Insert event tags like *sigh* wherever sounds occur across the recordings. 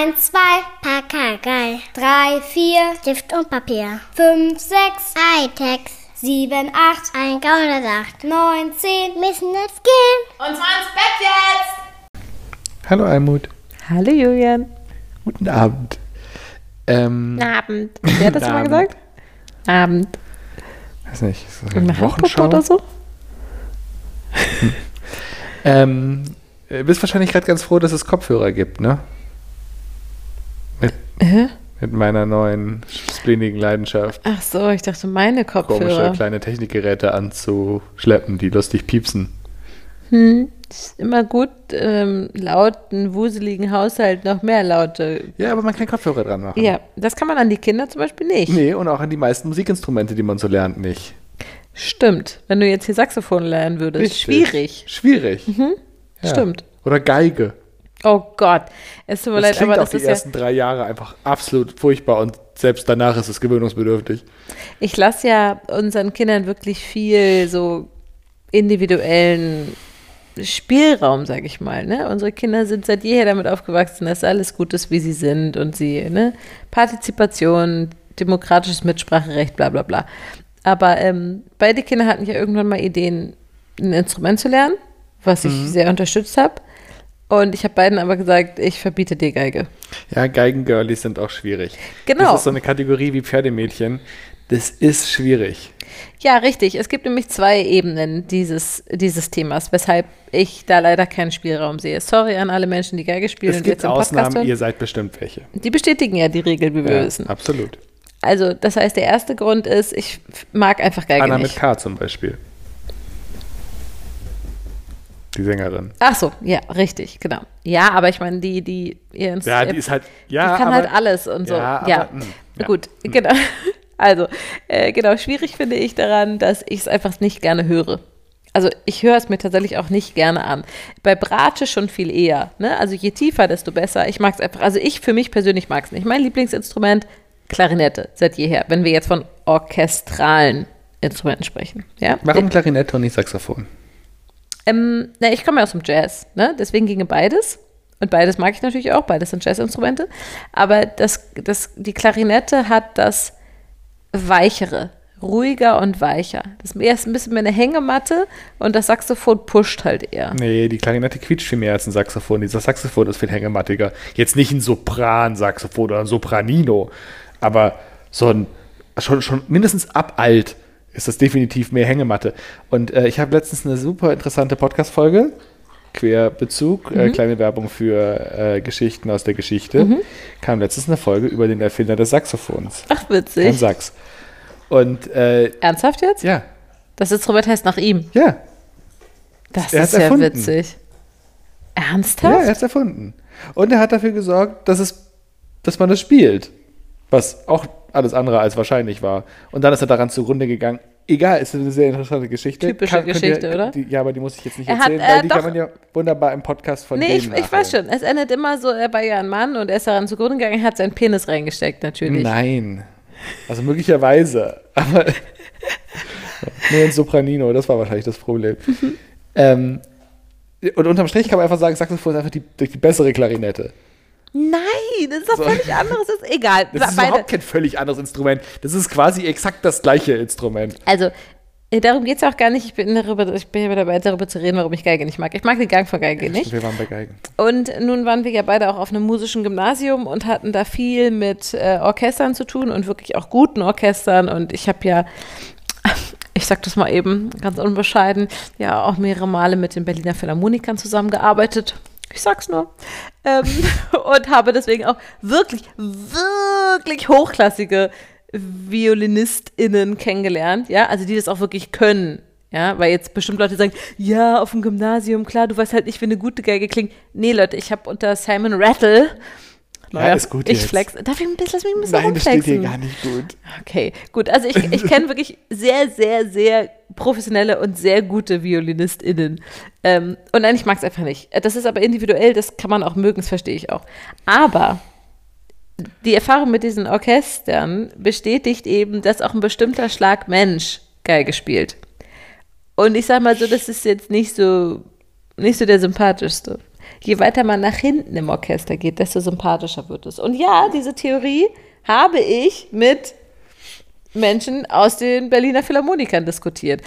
Eins, zwei, Pakagei. Drei, vier, Stift und Papier. Fünf, sechs, Hightech. Sieben, acht, ein Gaunersacht. Neun, zehn, müssen jetzt gehen. Und zwar ins Bett jetzt! Hallo Almut. Hallo Julian. Guten Abend. Ähm, Abend. Wer hat das mal gesagt? Abend. weiß nicht, ist das Eine Wochenschau? oder so? Ähm, äh, bist wahrscheinlich gerade ganz froh, dass es Kopfhörer gibt, ne? Mit, Hä? mit meiner neuen spleenigen Leidenschaft, Ach so, ich dachte meine komische Kopfhörer. kleine Technikgeräte anzuschleppen, die lustig piepsen. Hm, ist immer gut, ähm, lauten, wuseligen Haushalt noch mehr Laute. Ja, aber man kann Kopfhörer dran machen. Ja, das kann man an die Kinder zum Beispiel nicht. Nee, und auch an die meisten Musikinstrumente, die man so lernt, nicht. Stimmt. Wenn du jetzt hier Saxophon lernen würdest. Richtig. Schwierig. Schwierig. Ja. Stimmt. Oder Geige. Oh Gott. Es tut mir Das leid, aber auch das die ist ja. ersten drei Jahre einfach absolut furchtbar und selbst danach ist es gewöhnungsbedürftig. Ich lasse ja unseren Kindern wirklich viel so individuellen Spielraum, sage ich mal. Ne? Unsere Kinder sind seit jeher damit aufgewachsen, dass alles gut ist, wie sie sind und sie, ne? Partizipation, demokratisches Mitspracherecht, bla bla bla. Aber ähm, beide Kinder hatten ja irgendwann mal Ideen, ein Instrument zu lernen, was ich sehr unterstützt habe. Und ich habe beiden aber gesagt, ich verbiete dir Geige. Ja, Geigengirlies sind auch schwierig. Genau. Das ist so eine Kategorie wie Pferdemädchen. Das ist schwierig. Ja, richtig. Es gibt nämlich zwei Ebenen dieses, dieses Themas, weshalb ich da leider keinen Spielraum sehe. Sorry an alle Menschen, die Geige spielen Es und gibt jetzt im Podcast Ausnahmen, hören. ihr seid bestimmt welche. Die bestätigen ja die Regel, wie wir Ja, wissen. absolut. Also, das heißt, der erste Grund ist, ich mag einfach Geige Anna mit nicht. K zum Beispiel. Die Sängerin. Ach so, ja, richtig, genau. Ja, aber ich meine, die, die, ihr Inst- Ja, die ist halt, ja, die kann aber, halt alles und so. Ja, Ja, aber, mh, ja. gut, genau. *laughs* Also, äh, genau, schwierig finde ich daran, dass ich es einfach nicht gerne höre. Also ich höre es mir tatsächlich auch nicht gerne an. Bei Bratsche schon viel eher. Ne? Also je tiefer, desto besser. Ich mag es einfach. Also ich für mich persönlich mag es nicht. Mein Lieblingsinstrument, Klarinette, seit jeher. Wenn wir jetzt von orchestralen Instrumenten sprechen. Ja? Warum Klarinette und nicht Saxophon? Ähm, na, ich komme ja aus dem Jazz, ne? deswegen ginge beides. Und beides mag ich natürlich auch, beides sind Jazzinstrumente. Aber das, das, die Klarinette hat das Weichere, ruhiger und weicher. Das ist ein bisschen mehr eine Hängematte und das Saxophon pusht halt eher. Nee, die Klarinette quietscht viel mehr als ein Saxophon. Dieser Saxophon ist viel hängemattiger. Jetzt nicht ein Sopran-Saxophon oder ein Sopranino, aber so ein, schon, schon mindestens ab alt ist das definitiv mehr Hängematte. Und äh, ich habe letztens eine super interessante Podcast-Folge, Querbezug, äh, kleine Werbung für äh, Geschichten aus der Geschichte, kam letztens eine Folge über den Erfinder des Saxophons. Ach, witzig. Sax. Und äh, Ernsthaft jetzt? ja, Das Instrument heißt nach ihm. ja, Das Er ist ja erfunden. witzig. Ja, Ernsthaft? er hat es erfunden. Und er hat dafür gesorgt, dass, es, dass man es spielt. Was auch alles andere als wahrscheinlich war. Und dann ist er daran zugrunde gegangen. Egal, ist eine sehr interessante Geschichte. Typische könnt Geschichte, ihr, oder? Die, ja, aber die muss ich jetzt nicht Er hat, erzählen, äh, weil die doch. kann man ja wunderbar im Podcast von Nee, ich, ich weiß schon. Es endet immer so, er war ja ein Mann und er ist daran zugrunde gegangen, hat seinen Penis reingesteckt, natürlich. Nein. Also möglicherweise. *laughs* Aber *laughs* nur ein Sopranino, das war wahrscheinlich das Problem. Mhm. ähm, und unterm Strich kann man einfach sagen, Saxophon ist einfach die, die bessere Klarinette. Nein, das ist doch völlig anderes. Das ist egal. Das ist Beide. überhaupt kein völlig anderes Instrument. Das ist quasi exakt das gleiche Instrument. Also, äh, darum geht es auch gar nicht. Ich bin, darüber, ich bin ja dabei, darüber zu reden, warum ich Geige nicht mag. Ich mag den Gang von Geige nicht. Wir waren bei Geigen. Und nun waren wir ja beide auch auf einem musischen Gymnasium und hatten da viel mit äh, Orchestern zu tun und wirklich auch guten Orchestern. Und ich habe ja, *laughs* ich sag das mal eben ganz unbescheiden, ja auch mehrere Male mit den Berliner Philharmonikern zusammengearbeitet. Ich sag's nur. Ähm, *laughs* und habe deswegen auch wirklich, wirklich hochklassige ViolinistInnen kennengelernt, ja, also die das auch wirklich können. Ja, weil jetzt bestimmt Leute sagen, ja, auf dem Gymnasium, klar, du weißt halt nicht, wie eine gute Geige klingt. Nee, Leute, ich habe unter Simon Rattle, Ja, ist gut ich jetzt. flex, darf ich ein bisschen, lass mich ein bisschen Nein, das steht hier rumflexen? gar nicht gut. Okay, gut. Also ich, ich kenne wirklich sehr, sehr, sehr professionelle und sehr gute ViolinistInnen. Ähm, und nein, ich mag es einfach nicht. Das ist aber individuell, das kann man auch mögen, das verstehe ich auch. Aber die Erfahrung mit diesen Orchestern bestätigt eben, dass auch ein bestimmter Schlag Mensch Geige spielt. Und ich sag mal so, das ist jetzt nicht so, nicht so der sympathischste. Je weiter man nach hinten im Orchester geht, desto sympathischer wird es. Und ja, diese Theorie habe ich mit Menschen aus den Berliner Philharmonikern diskutiert.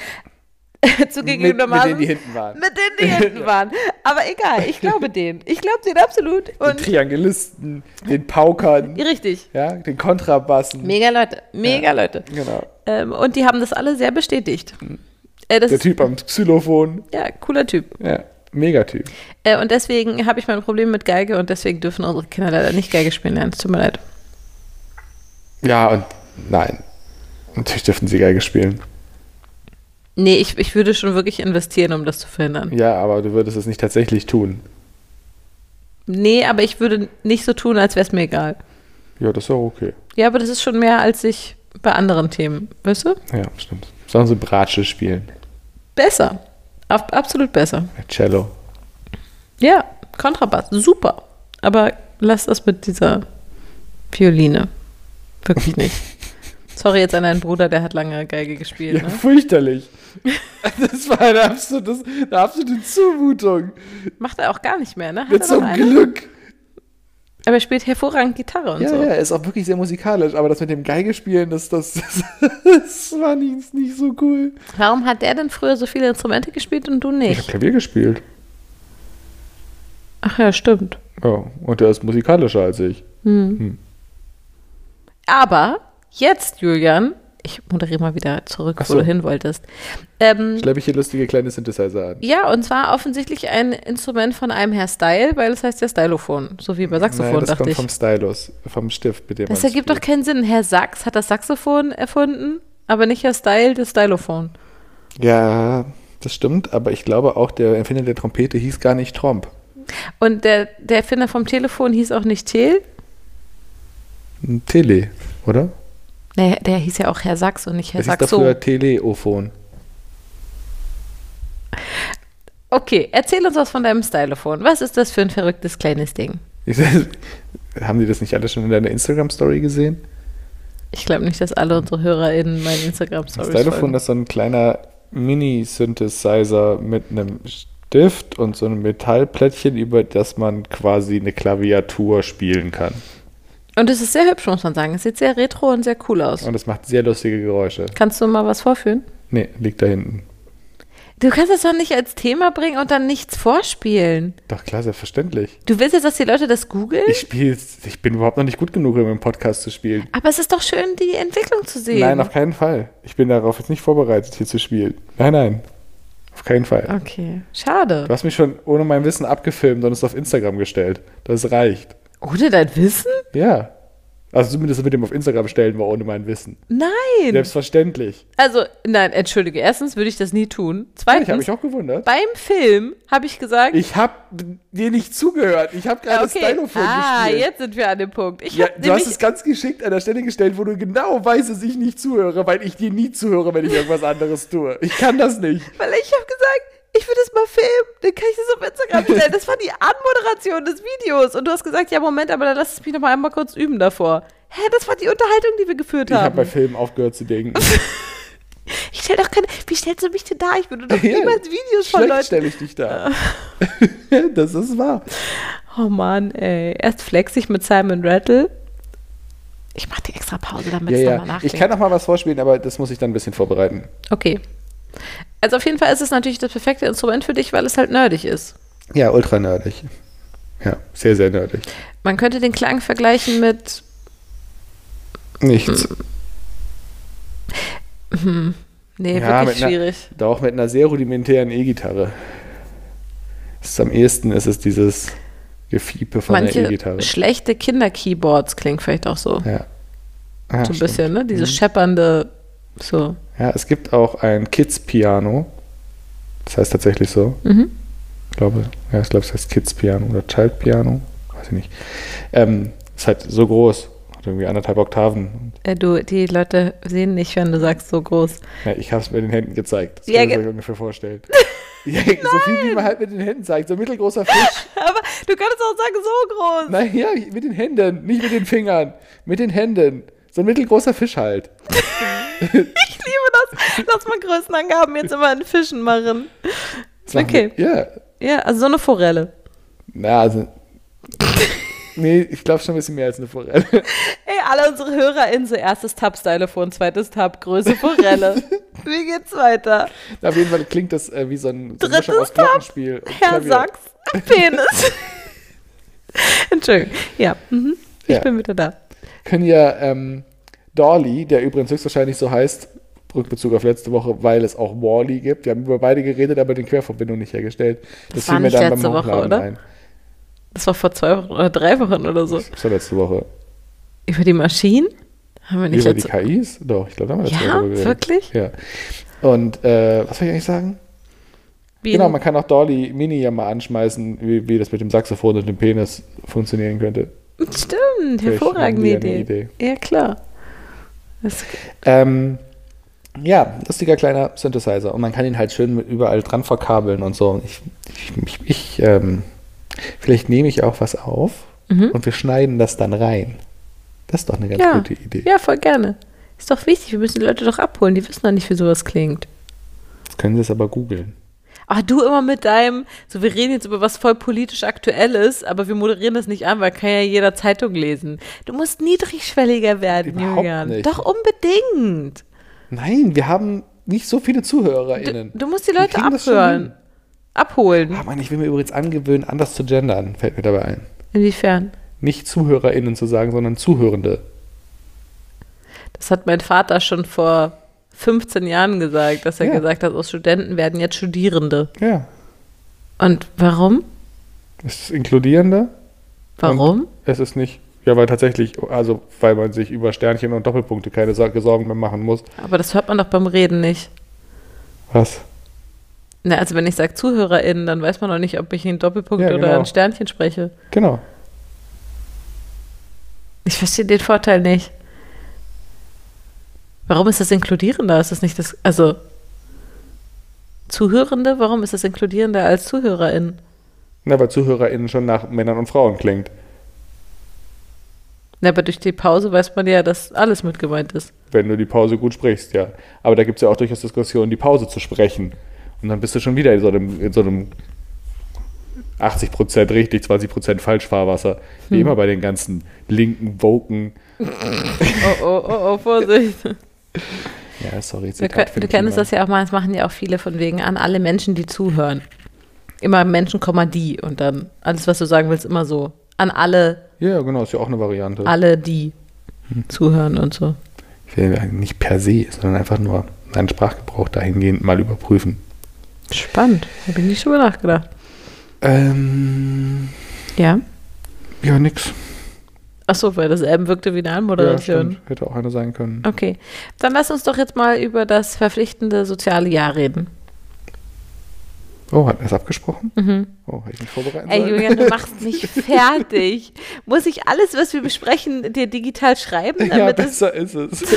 *laughs* Zugegebenermaßen. Mit, mit denen, die hinten waren. Mit denen, die hinten *laughs* waren. Aber egal, ich glaube *laughs* denen. Ich glaube denen absolut. Und den Triangelisten, den Paukern. Richtig. Ja, den Kontrabassen. Mega Leute, mega ja, Leute. Genau. Ähm, und die haben das alle sehr bestätigt. Äh, Der Typ am Xylophon. Ja, cooler Typ. Ja, mega Typ. Äh, und deswegen habe ich mein Problem mit Geige und deswegen dürfen unsere Kinder leider nicht Geige spielen lernen. Es tut mir leid. Ja, und nein. Natürlich dürfen sie Geige spielen. Nee, ich, ich würde schon wirklich investieren, um das zu verhindern. Ja, aber du würdest es nicht tatsächlich tun. Nee, aber ich würde nicht so tun, als wäre es mir egal. Ja, das ist auch okay. Ja, aber das ist schon mehr, als ich bei anderen Themen, weißt du? Ja, stimmt. Sollen sie Bratsche spielen? Besser. Ab, absolut besser. Cello. Ja, Kontrabass, super. Aber lass das mit dieser Violine. Wirklich nicht. *laughs* Sorry jetzt an deinen Bruder, der hat lange Geige gespielt. Ja, ne? fürchterlich. *laughs* Das war eine absolute, eine absolute Zumutung. Macht er auch gar nicht mehr, ne? Hat Mit er so einem eine? Glück. Aber er spielt hervorragend Gitarre und Ja, so. ja, er ist auch wirklich sehr musikalisch, aber das mit dem Geige spielen, das, das, *laughs* das, das war nicht, nicht so cool. Warum hat der denn früher so viele Instrumente gespielt und du Ich nicht? habe Klavier gespielt. Ach ja, stimmt. Ja, und er ist musikalischer als ich. Aber jetzt, Julian, ich moderiere mal wieder zurück, Ach wo so. du hin wolltest. Ähm, Schleppe ich hier lustige kleine Synthesizer an. ja, und zwar offensichtlich ein Instrument von einem Herr Style, weil es heißt ja Stylophon, so wie bei Saxophon, Nein, das dachte kommt ich. vom Stylus, vom Stift, mit dem Das ergibt doch keinen Sinn. Herr Sachs hat das Saxophon erfunden, aber nicht Herr Style das Stylophon. Ja, das stimmt, aber ich glaube auch, der Erfinder der Trompete hieß gar nicht Tromp. Und der, der Erfinder vom Telefon hieß auch nicht Tel. Tele, oder? Der, der hieß ja auch Herr Sachs und nicht Herr Das hieß doch Saxo. früher Teleophon. Okay, erzähl uns was von deinem Stylophon. Was ist das für ein verrücktes kleines Ding? Haben die das nicht alle schon in deiner Instagram-Story gesehen? Ich glaube nicht, dass alle unsere HörerInnen meinen Das Instagram-Stories Stylophon ist so ein kleiner Mini-Synthesizer mit einem Stift und so einem Metallplättchen, über das man quasi eine Klaviatur spielen kann. Und es ist sehr hübsch, muss man sagen. Es sieht sehr retro und sehr cool aus. Und es macht sehr lustige Geräusche. Kannst du mal was vorführen? Nee, liegt da hinten. Du kannst das doch nicht als Thema bringen und dann nichts vorspielen. Doch klar, selbstverständlich. Du willst jetzt, dass die Leute das googeln? Ich spiele, ich bin überhaupt noch nicht gut genug, um im Podcast zu spielen. Aber es ist doch schön, die Entwicklung zu sehen. Nein, auf keinen Fall. Ich bin darauf jetzt nicht vorbereitet, hier zu spielen. Nein, nein. Auf keinen Fall. Okay, schade. Du hast mich schon ohne mein Wissen abgefilmt und es auf Instagram gestellt. Das reicht. Ohne dein Wissen? Ja. Also zumindest mit dem auf Instagram stellen wir ohne mein Wissen. Nein. Selbstverständlich. Also, nein, entschuldige. Erstens würde ich das nie tun. Zweitens, ich habe mich auch gewundert. beim Film habe ich gesagt, Ich habe dir nicht zugehört. Ich habe gerade okay, Stylophon ah, gespielt. jetzt sind wir an dem Punkt. Ich Ja, du hast es ganz geschickt an der Stelle gestellt, wo du genau weißt, dass ich nicht zuhöre, weil ich dir nie zuhöre, wenn ich irgendwas anderes tue. Ich kann das nicht. weil ich habe gesagt, ich will das mal filmen, dann kann ich das auf Instagram stellen. Das war die Anmoderation des Videos. Und du hast gesagt, ja, Moment, aber dann lass es mich noch mal einmal kurz üben davor. Hä, das war die Unterhaltung, die wir geführt Ich habe haben. bei Filmen aufgehört zu denken. *laughs* ich stell doch keine, wie stellst du mich denn da? Ich würde doch *laughs* Ja, niemals Videos von Leuten. stelle ich dich da. *laughs* das ist wahr. Oh Mann, ey. Erst flex ich mit Simon Rattle. Ich mache die extra Pause, damit Ja, es ja. nochmal nachdenkt. Ich kann auch mal was vorspielen, aber das muss ich dann ein bisschen vorbereiten. Okay. Also auf jeden Fall ist es natürlich das perfekte Instrument für dich, weil es halt nerdig ist. Ja, ultra nerdig. Ja, sehr, sehr nerdig. Man könnte den Klang vergleichen mit, Nichts. nee, Ja, wirklich mit einer- schwierig. Doch mit einer sehr rudimentären E-Gitarre. Am ehesten ist es dieses Gefiepe von der Manche E-Gitarre. schlechte Kinder-Keyboards klingen vielleicht auch so. Ja. Ja, so ein stimmt. bisschen, ne? Dieses Mhm. scheppernde, so. Ja, es gibt auch ein Kids-Piano. Das heißt tatsächlich so. Mhm. Ich glaube, ja, ich glaube, es heißt Kids-Piano oder Child-Piano. Weiß ich nicht. Ähm, ist halt so groß. Hat irgendwie anderthalb Oktaven. Äh, du, die Leute sehen nicht, wenn du sagst, so groß. Ja, ich habe es mit den Händen gezeigt. Das Ja, kann ich euch ungefähr vorstellen. *laughs* ja, so viel, wie man halt mit den Händen zeigt. So ein mittelgroßer Fisch. *laughs* Aber du könntest auch sagen, so groß. Nein, ja, mit den Händen, nicht mit den Fingern. Mit den Händen. So ein mittelgroßer Fisch halt. *laughs* *laughs* Lass mal Größenangaben jetzt immer in Fischen machen. Okay. Ja. Ja, also so eine Forelle. Na, also. *laughs* nee, ich glaube schon ein bisschen mehr als eine Forelle. *laughs* Ey, alle unsere HörerInnen, so erstes Tab Stylophon, zweites Tab Größe Forelle. Wie geht's weiter? Auf jeden Fall klingt das äh, wie so ein, so Drittes aus Tab. Herr. Sachs, Penis. Entschuldigung. Ja, mhm. ich Ja. bin wieder da. Können ja ähm, Dolly, der übrigens höchstwahrscheinlich so heißt, Rückbezug auf letzte Woche, weil es auch Wally gibt. Wir haben über beide geredet, aber die Querverbindung nicht hergestellt. Das war nicht letzte Woche, oder? ein. Das war vor zwei Wochen oder drei Wochen oder so. Das war letzte Woche. Über die Maschinen? Haben wir nicht Über die KIs? Doch, ich glaube, da haben wir letzte Ja, Woche geredet. wirklich? Ja. Und äh, was soll ich eigentlich sagen? Wie Genau, man kann auch Dolly Mini ja mal anschmeißen, wie, wie das mit dem Saxophon und dem Penis funktionieren könnte. Stimmt, hervorragende ja Idee. Idee. Ja, klar. Das, Ähm, ja, lustiger kleiner Synthesizer. Und man kann ihn halt schön überall dran verkabeln und so. Ich, ich, ich, ähm, vielleicht nehme ich auch was auf und wir schneiden das dann rein. Das ist doch eine ganz Mhm. ja. gute Idee. ja, voll gerne. Ist doch wichtig, wir müssen die Leute doch abholen. Die wissen doch nicht, wie sowas klingt. Jetzt können Sie es aber googeln. Ach, du immer mit deinem, so wir reden jetzt über was voll politisch Aktuelles, aber wir moderieren das nicht an, weil kann ja jeder Zeitung lesen. Du musst niedrigschwelliger werden, Überhaupt Julian. nicht. Doch unbedingt. Nein, wir haben nicht so viele ZuhörerInnen. Du, du musst die Leute abhören. Abholen. Ah, Mann, ich will mir übrigens angewöhnen, anders zu gendern, fällt mir dabei ein. Inwiefern? Nicht ZuhörerInnen zu sagen, sondern Zuhörende. Das hat mein Vater schon vor 15 Jahren gesagt, dass er Ja. gesagt hat, aus Studenten werden jetzt Studierende. Ja. Und warum? Es ist inkludierender. Warum? Es ist nicht, ja, weil tatsächlich, also weil man sich über Sternchen und Doppelpunkte keine Sorgen mehr machen muss. Aber das hört man doch beim Reden nicht. Was? Na, also wenn ich sage ZuhörerInnen, dann weiß man doch nicht, ob ich einen Doppelpunkt Ja, oder genau. ein Sternchen spreche. Genau. Ich verstehe den Vorteil nicht. Warum ist das inkludierender? Ist das nicht das, also Zuhörende, warum ist das inkludierender als ZuhörerInnen? Na, weil ZuhörerInnen schon nach Männern und Frauen klingt. Na, aber durch die Pause weiß man ja, dass alles mit gemeint ist. Wenn du die Pause gut sprichst, ja. Aber da gibt es ja auch durchaus Diskussionen, die Pause zu sprechen. Und dann bist du schon wieder in so einem, in so einem 80% richtig, 20% Falschfahrwasser. Wie immer bei den ganzen linken, woken. Oh, oh, oh, oh, Vorsicht. Ja, sorry. Zitat du ich kennst das ja auch mal, das machen ja auch viele von wegen an alle Menschen, die zuhören. Immer Menschen, die und dann alles, was du sagen willst, immer so. An alle, Ja, genau, ist ja auch eine Variante. alle, die zuhören und so. Ich will ja nicht per se, sondern einfach nur meinen Sprachgebrauch dahingehend mal überprüfen. Spannend. Habe ich nicht drüber nachgedacht. Ähm, Ja. ja, nix. Achso, weil das eben wirkte wie eine Ja, Anmoderation. stimmt. Hätte auch eine sein können. okay. Dann lass uns doch jetzt mal über das verpflichtende soziale Jahr reden. Oh, hat er es abgesprochen? Oh, hätte ich mich vorbereiten Mhm. Ey, sollen? Julian, du machst mich *laughs* fertig. Muss ich alles, was wir besprechen, dir digital schreiben, ja, besser ist es. *laughs*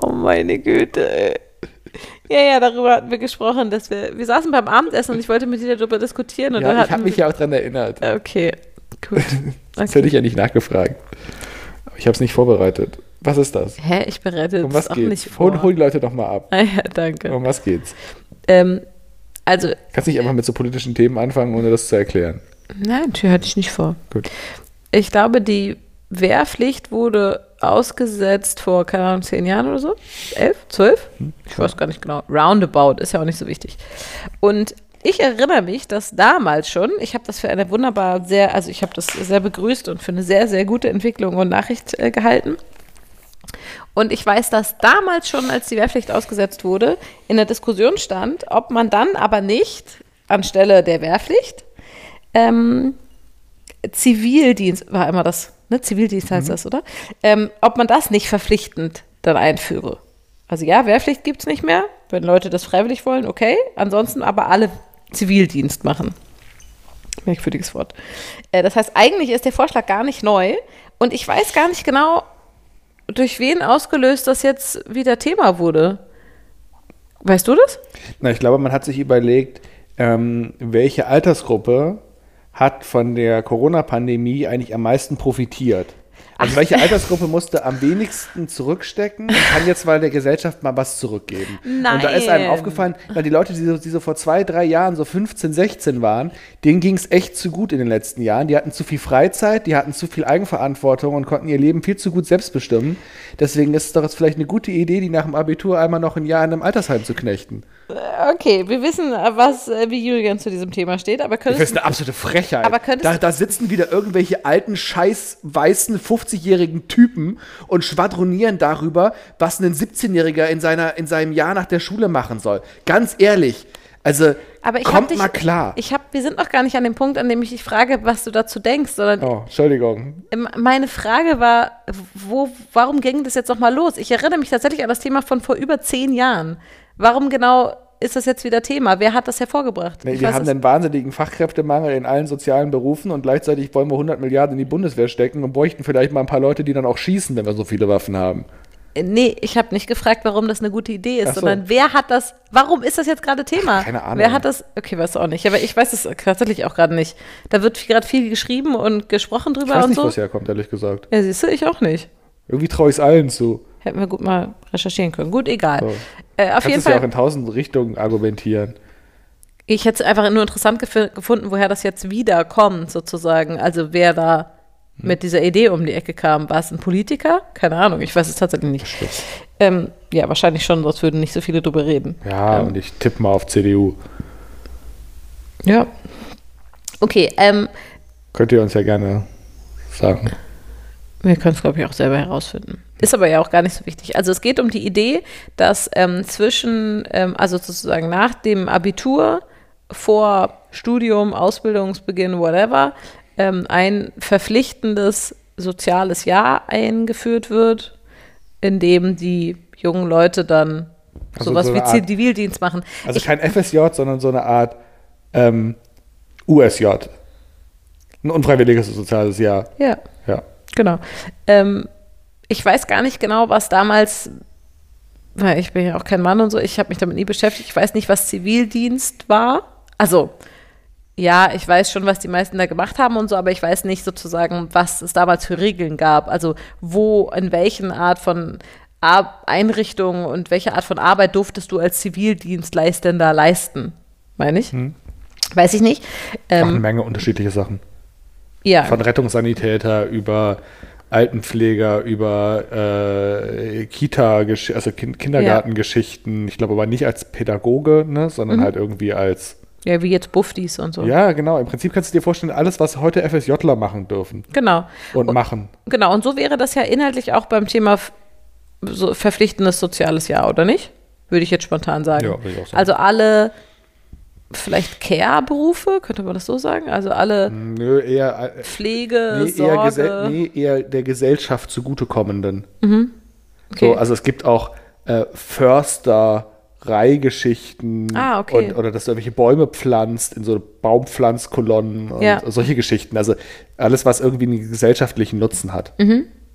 Oh meine Güte. ey. Ja, ja, darüber hatten wir gesprochen, dass wir, wir saßen beim Abendessen und ich wollte mit dir darüber diskutieren und ja, ich habe mich ja auch dran erinnert. Okay, gut. *laughs* Das hätte ich ja nicht nachgefragt. Aber ich habe es nicht vorbereitet. Was ist das? Hä, ich bereite Um das auch geht's? nicht vor. Hol, hol die Leute doch mal ab. *laughs* Ah, ja, danke. Um was geht's? Ähm, also, Kannst nicht einfach mit so politischen Themen anfangen, ohne das zu erklären. nein, Tür hatte ich nicht vor. Gut. Ich glaube, die Wehrpflicht wurde ausgesetzt vor, keine Ahnung, zehn Jahren oder so? Elf? Zwölf? Ich weiß gar nicht genau. Roundabout, ist ja auch nicht so wichtig. Und ich erinnere mich, dass damals schon, ich habe das für eine wunderbar sehr, also ich habe das sehr begrüßt und für eine sehr, sehr gute Entwicklung und Nachricht äh, gehalten. Und ich weiß, dass damals schon, als die Wehrpflicht ausgesetzt wurde, in der Diskussion stand, ob man dann aber nicht anstelle der Wehrpflicht ähm, Zivildienst, war immer das, ne? Zivildienst heißt das, oder? Ähm, ob man das nicht verpflichtend dann einführe. Also ja, Wehrpflicht gibt es nicht mehr. Wenn Leute das freiwillig wollen, okay. Ansonsten aber alle Zivildienst machen. Merkwürdiges Wort. Äh, das heißt, eigentlich ist der Vorschlag gar nicht neu. Und ich weiß gar nicht genau, durch wen ausgelöst das jetzt wieder Thema wurde. Weißt du das? Na, ich glaube, man hat sich überlegt, ähm, welche Altersgruppe hat von der Corona-Pandemie eigentlich am meisten profitiert. Also welche Altersgruppe musste am wenigsten zurückstecken und kann jetzt mal der Gesellschaft mal was zurückgeben? Nein. Und da ist einem aufgefallen, weil die Leute, die so, die so vor zwei, drei Jahren so 15, 16 waren, denen ging es echt zu gut in den letzten Jahren. Die hatten zu viel Freizeit, die hatten zu viel Eigenverantwortung und konnten ihr Leben viel zu gut selbst bestimmen. Deswegen ist es doch jetzt vielleicht eine gute Idee, die nach dem Abitur einmal noch ein Jahr in einem Altersheim zu knechten. Okay, wir wissen, was, äh, wie Julian zu diesem Thema steht, aber Das könntest ist eine absolute Frechheit. Aber könntest da, da sitzen wieder irgendwelche alten, scheiß, weißen, 50-jährigen Typen und schwadronieren darüber, was ein 17-Jähriger in, seiner, in seinem Jahr nach der Schule machen soll. Ganz ehrlich, also aber ich hab kommt dich, mal klar. Ich hab, wir sind noch gar nicht an dem Punkt, an dem ich dich frage, was du dazu denkst, sondern oh, Entschuldigung. Ähm, Meine Frage war, wo, warum ging das jetzt nochmal los? Ich erinnere mich tatsächlich an das Thema von vor über zehn Jahren. Warum genau ist das jetzt wieder Thema? Wer hat das hervorgebracht? Nee, Ich wir weiß haben einen wahnsinnigen Fachkräftemangel in allen sozialen Berufen und gleichzeitig wollen wir 100 Milliarden in die Bundeswehr stecken und bräuchten vielleicht mal ein paar Leute, die dann auch schießen, wenn wir so viele Waffen haben. Nee, ich habe nicht gefragt, warum das eine gute Idee ist, so. sondern wer hat das, warum ist das jetzt gerade Thema? Ach, keine Ahnung. Wer hat das, okay, weißt du auch nicht, aber ich weiß es tatsächlich auch gerade nicht. Da wird gerade viel geschrieben und gesprochen drüber Ich weiß und nicht, wo so. es herkommt, ehrlich gesagt. Ja, siehst du, ich auch nicht. Irgendwie traue ich es allen zu. Hätten wir gut mal recherchieren können. Gut, egal. So. Äh, auf Kannst jeden es ja Fall. auch in tausend Richtungen argumentieren. Ich hätte es einfach nur interessant gef gefunden, woher das jetzt wieder kommt, sozusagen. Also wer da Hm. mit dieser Idee um die Ecke kam. War es ein Politiker? Keine Ahnung, ich weiß es tatsächlich nicht. Ähm, ja, wahrscheinlich schon, sonst würden nicht so viele drüber reden. Ja, Ähm, und ich tippe mal auf CDU. Ja. Okay, ähm, Könnt ihr uns ja gerne sagen. wir können es, glaube ich, auch selber herausfinden. Ist aber ja auch gar nicht so wichtig. Also es geht um die Idee, dass ähm, zwischen, ähm, also sozusagen nach dem Abitur, vor Studium, Ausbildungsbeginn, whatever, ähm, ein verpflichtendes soziales Jahr eingeführt wird, in dem die jungen Leute dann Also sowas so wie Art- Zivildienst machen. Also Ich- kein FSJ, sondern so eine Art ähm, USJ. Ein unfreiwilliges soziales Jahr. ja. Ja. Genau. Ähm, ich weiß gar nicht genau, was damals, weil ich bin ja auch kein Mann und so, ich habe mich damit nie beschäftigt. Ich weiß nicht, was Zivildienst war. Also, ja, ich weiß schon, was die meisten da gemacht haben und so, aber ich weiß nicht sozusagen, was es damals für Regeln gab. Also, wo, in welchen Art von Ar Einrichtungen und welche Art von Arbeit durftest du als Zivildienstleistender leisten? Meine ich? Weiß ich nicht. Auch eine Ähm, Menge unterschiedliche Sachen. ja. Von Rettungssanitäter über Altenpfleger, über äh, Kita, also kind Kindergartengeschichten. Ich glaube aber nicht als Pädagoge, ne, Mhm. sondern halt irgendwie als. ja, wie jetzt Buffdies und so. Ja, genau. Im Prinzip kannst du dir vorstellen, alles, was heute FSJler machen dürfen Genau. und machen. Genau, und so wäre das ja inhaltlich auch beim Thema so verpflichtendes soziales Jahr, oder nicht? Würde ich jetzt spontan sagen. Ja, würde ich auch sagen. Also alle vielleicht Care-Berufe, könnte man das so sagen? Also alle Nö, eher, äh, Pflege, nee, eher, Sorge. nee, eher der Gesellschaft zugutekommenden. Okay. So, also es gibt auch äh, Förstereigeschichten Ah, okay. und, oder dass du irgendwelche Bäume pflanzt in so Baumpflanzkolonnen und Ja. solche Geschichten. Also alles, was irgendwie einen gesellschaftlichen Nutzen hat,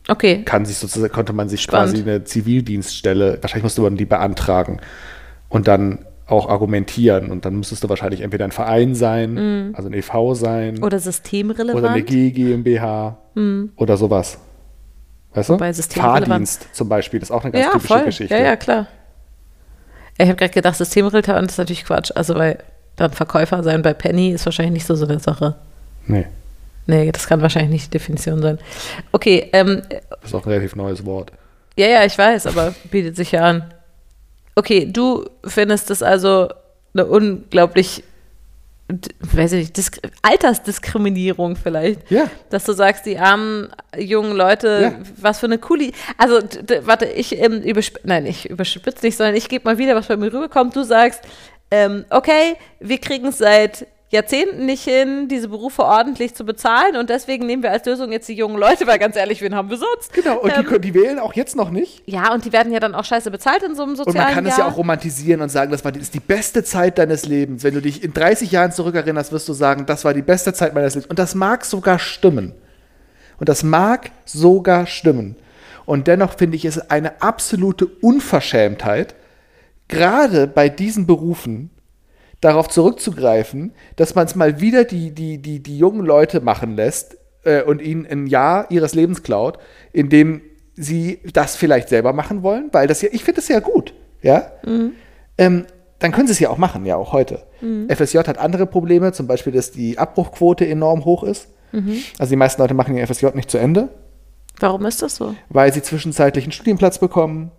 okay. kann sich sozusagen, konnte man sich Spannend. quasi eine Zivildienststelle, wahrscheinlich musste man die beantragen und dann auch argumentieren. Und dann müsstest du wahrscheinlich entweder ein Verein sein, also ein e.V. sein Oder systemrelevant. oder eine G GmbH oder sowas. Weißt du? Wobei systemrelevant- Fahrdienst zum Beispiel, das ist auch eine ganz ja, typische voll. Geschichte. Ja, ja, klar. Ich habe gerade gedacht, systemrelevant ist natürlich Quatsch. Also, weil dann Verkäufer sein bei Penny ist wahrscheinlich nicht so so eine Sache. Nee, Nee, das kann wahrscheinlich nicht die Definition sein. Okay, ähm, das ist auch ein relativ neues Wort. Ja, ja, ich weiß, aber bietet sich ja an. Okay, du findest das also eine unglaublich, weiß ich nicht, Disk Altersdiskriminierung vielleicht. Ja. Dass du sagst, die armen jungen Leute, Ja. was für eine coole. Also, warte, ich ähm, übersp nein, ich überspitze nicht, sondern ich gebe mal wieder, was bei mir rüberkommt. Du sagst, ähm, okay, wir kriegen es seit Jahrzehnten nicht hin, diese Berufe ordentlich zu bezahlen und deswegen nehmen wir als Lösung jetzt die jungen Leute, weil ganz ehrlich, wen haben wir sonst? Genau, und Ähm, die, die wählen auch jetzt noch nicht. ja, und die werden ja dann auch scheiße bezahlt in so einem Und sozialen man kann es Jahr. ja auch romantisieren und sagen, das war die, ist die beste Zeit deines Lebens. Wenn du dich in 30 Jahren zurückerinnerst, wirst du sagen, das war die beste Zeit meines Lebens. Und das mag sogar stimmen. Und das mag sogar stimmen. Und dennoch finde ich es eine absolute Unverschämtheit, gerade bei diesen Berufen darauf zurückzugreifen, dass man es mal wieder die, die, die, die jungen Leute machen lässt, äh, und ihnen ein Jahr ihres Lebens klaut, in dem sie das vielleicht selber machen wollen, weil das ja, ich finde das ja gut, ja. Ähm, dann können sie es ja auch machen, ja, auch heute. FSJ hat andere Probleme, zum Beispiel, dass die Abbruchquote enorm hoch ist. Also die meisten Leute machen ihr FSJ nicht zu Ende, Warum ist das so? weil sie zwischenzeitlich einen Studienplatz bekommen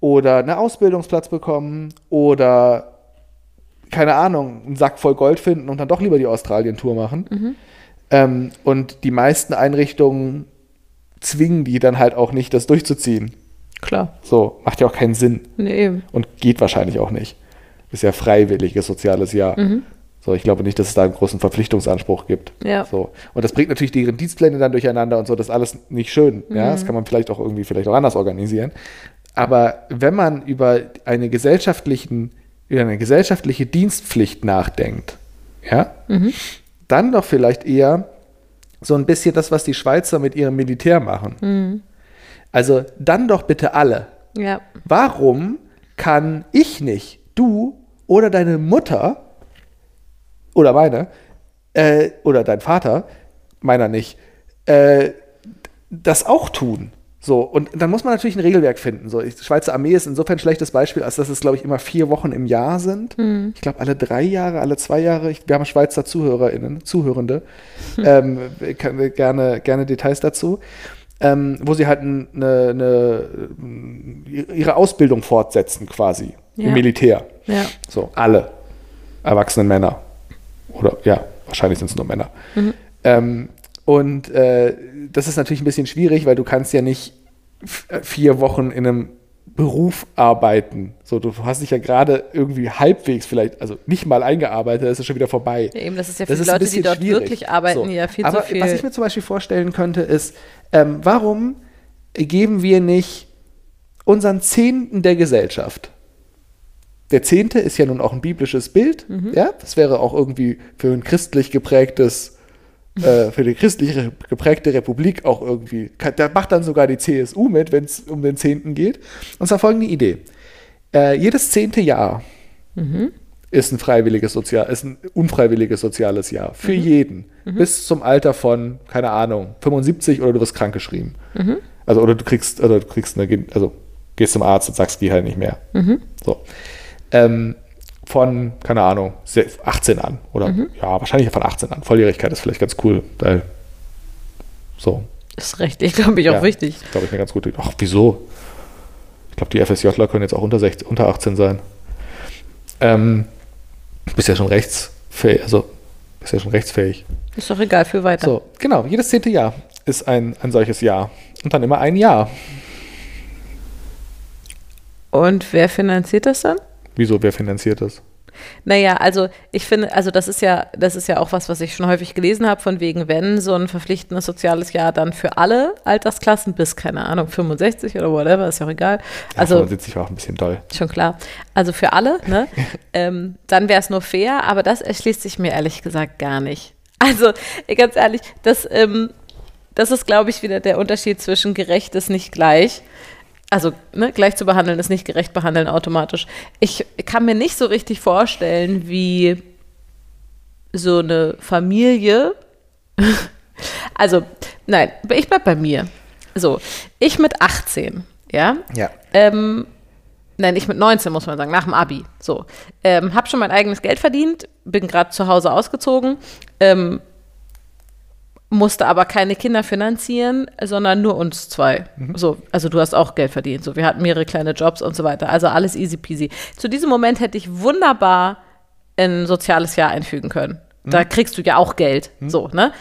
oder einen Ausbildungsplatz bekommen oder keine Ahnung, einen Sack voll Gold finden und dann doch lieber die Australien-Tour machen. Ähm, und die meisten Einrichtungen zwingen die dann halt auch nicht, das durchzuziehen. Klar. So, macht ja auch keinen Sinn Nee, eben. und geht wahrscheinlich auch nicht. Ist ja freiwilliges soziales Jahr. So, ich glaube nicht, dass es da einen großen Verpflichtungsanspruch gibt. Ja. So. Und das bringt natürlich deren Dienstpläne dann durcheinander und so, das ist alles nicht schön. Ja, das kann man vielleicht auch irgendwie vielleicht auch anders organisieren. Aber wenn man über eine gesellschaftlichen, über eine gesellschaftliche Dienstpflicht nachdenkt, ja, dann doch vielleicht eher so ein bisschen das, was die Schweizer mit ihrem Militär machen. Also dann doch bitte alle. Ja. Warum kann ich nicht, du oder deine Mutter oder meine äh, oder dein Vater, meiner nicht, äh, das auch tun? So, und dann muss man natürlich ein Regelwerk finden. So, die Schweizer Armee ist insofern ein schlechtes Beispiel, als dass es, glaube ich, immer vier Wochen im Jahr sind. Ich glaube, alle drei Jahre, alle zwei Jahre. Ich, wir haben Schweizer ZuhörerInnen, Zuhörende. ähm, ich kann gerne, gerne Details dazu. Ähm, wo sie halt eine, eine, ihre Ausbildung fortsetzen, quasi Ja. im Militär. Ja. So, alle erwachsenen Männer. Oder ja, wahrscheinlich sind es nur Männer. Ähm, und äh, das ist natürlich ein bisschen schwierig, weil du kannst ja nicht vier Wochen in einem Beruf arbeiten. So, du hast dich ja gerade irgendwie halbwegs vielleicht, also nicht mal eingearbeitet, das ist schon wieder vorbei. Ja, eben, das ist ja für Das die Leute, die dort schwierig. wirklich arbeiten, So. ja viel Aber zu viel. was ich mir zum Beispiel vorstellen könnte, ist, ähm, warum geben wir nicht unseren Zehnten der Gesellschaft? Der Zehnte ist ja nun auch ein biblisches Bild, Mhm. ja, das wäre auch irgendwie für ein christlich geprägtes, äh, für die christlich geprägte Republik auch irgendwie, da macht dann sogar die CSU mit, wenn es um den Zehnten geht. Und zwar folgende Idee. Äh, jedes zehnte Jahr Mhm. ist ein freiwilliges Sozial, ist ein unfreiwilliges soziales Jahr. Für jeden. Bis zum Alter von, keine Ahnung, 75 oder du wirst krankgeschrieben. Also, oder du kriegst, oder du kriegst eine, also gehst zum Arzt und sagst, geh halt nicht mehr. So. Ähm, von, keine Ahnung, se- 18 an. Oder ja, wahrscheinlich von 18 an. Volljährigkeit ist vielleicht ganz cool, weil so. ist rechtlich, *laughs* glaube ich, auch ja, wichtig. Glaube ich, eine ganz gute. Ach, wieso? Ich glaube, die FSJler können jetzt auch unter, 16, unter 18 sein. Ähm, bist ja schon rechtsfähig, also bist ja schon rechtsfähig. Ist doch egal, für weiter. So, genau, jedes zehnte Jahr ist ein, ein solches Jahr. Und dann immer ein Jahr. Und wer finanziert das dann? Wieso, wer finanziert das? Naja, also ich finde, also das ist ja, das ist ja auch was, was ich schon häufig gelesen habe, von wegen, wenn so ein verpflichtendes soziales Jahr dann für alle Altersklassen bis, keine Ahnung, 65 oder whatever, ist ja auch egal. Also, Also sitze ich auch ein bisschen doll. schon klar. Also für alle, ne? *laughs* ähm, dann wäre es nur fair, aber das erschließt sich mir ehrlich gesagt gar nicht. Also, ganz ehrlich, das, ähm, das ist, glaube ich, wieder der Unterschied zwischen gerecht ist nicht gleich. Also, ne, gleich zu behandeln ist nicht gerecht behandeln automatisch. Ich kann mir nicht so richtig vorstellen, wie so eine Familie. *laughs* also, nein, ich bleib bei mir. So, ich mit 18, ja, Ja. ähm, nein, ich mit 19 muss man sagen, nach dem Abi. So, ähm, habe schon mein eigenes Geld verdient, bin gerade zu Hause ausgezogen, ähm, musste aber keine Kinder finanzieren, sondern nur uns zwei. So, also du hast auch Geld verdient. So, wir hatten mehrere kleine Jobs und so weiter. Also alles easy peasy. Zu diesem Moment hätte ich wunderbar ein soziales Jahr einfügen können. Da kriegst du ja auch Geld. So, ne?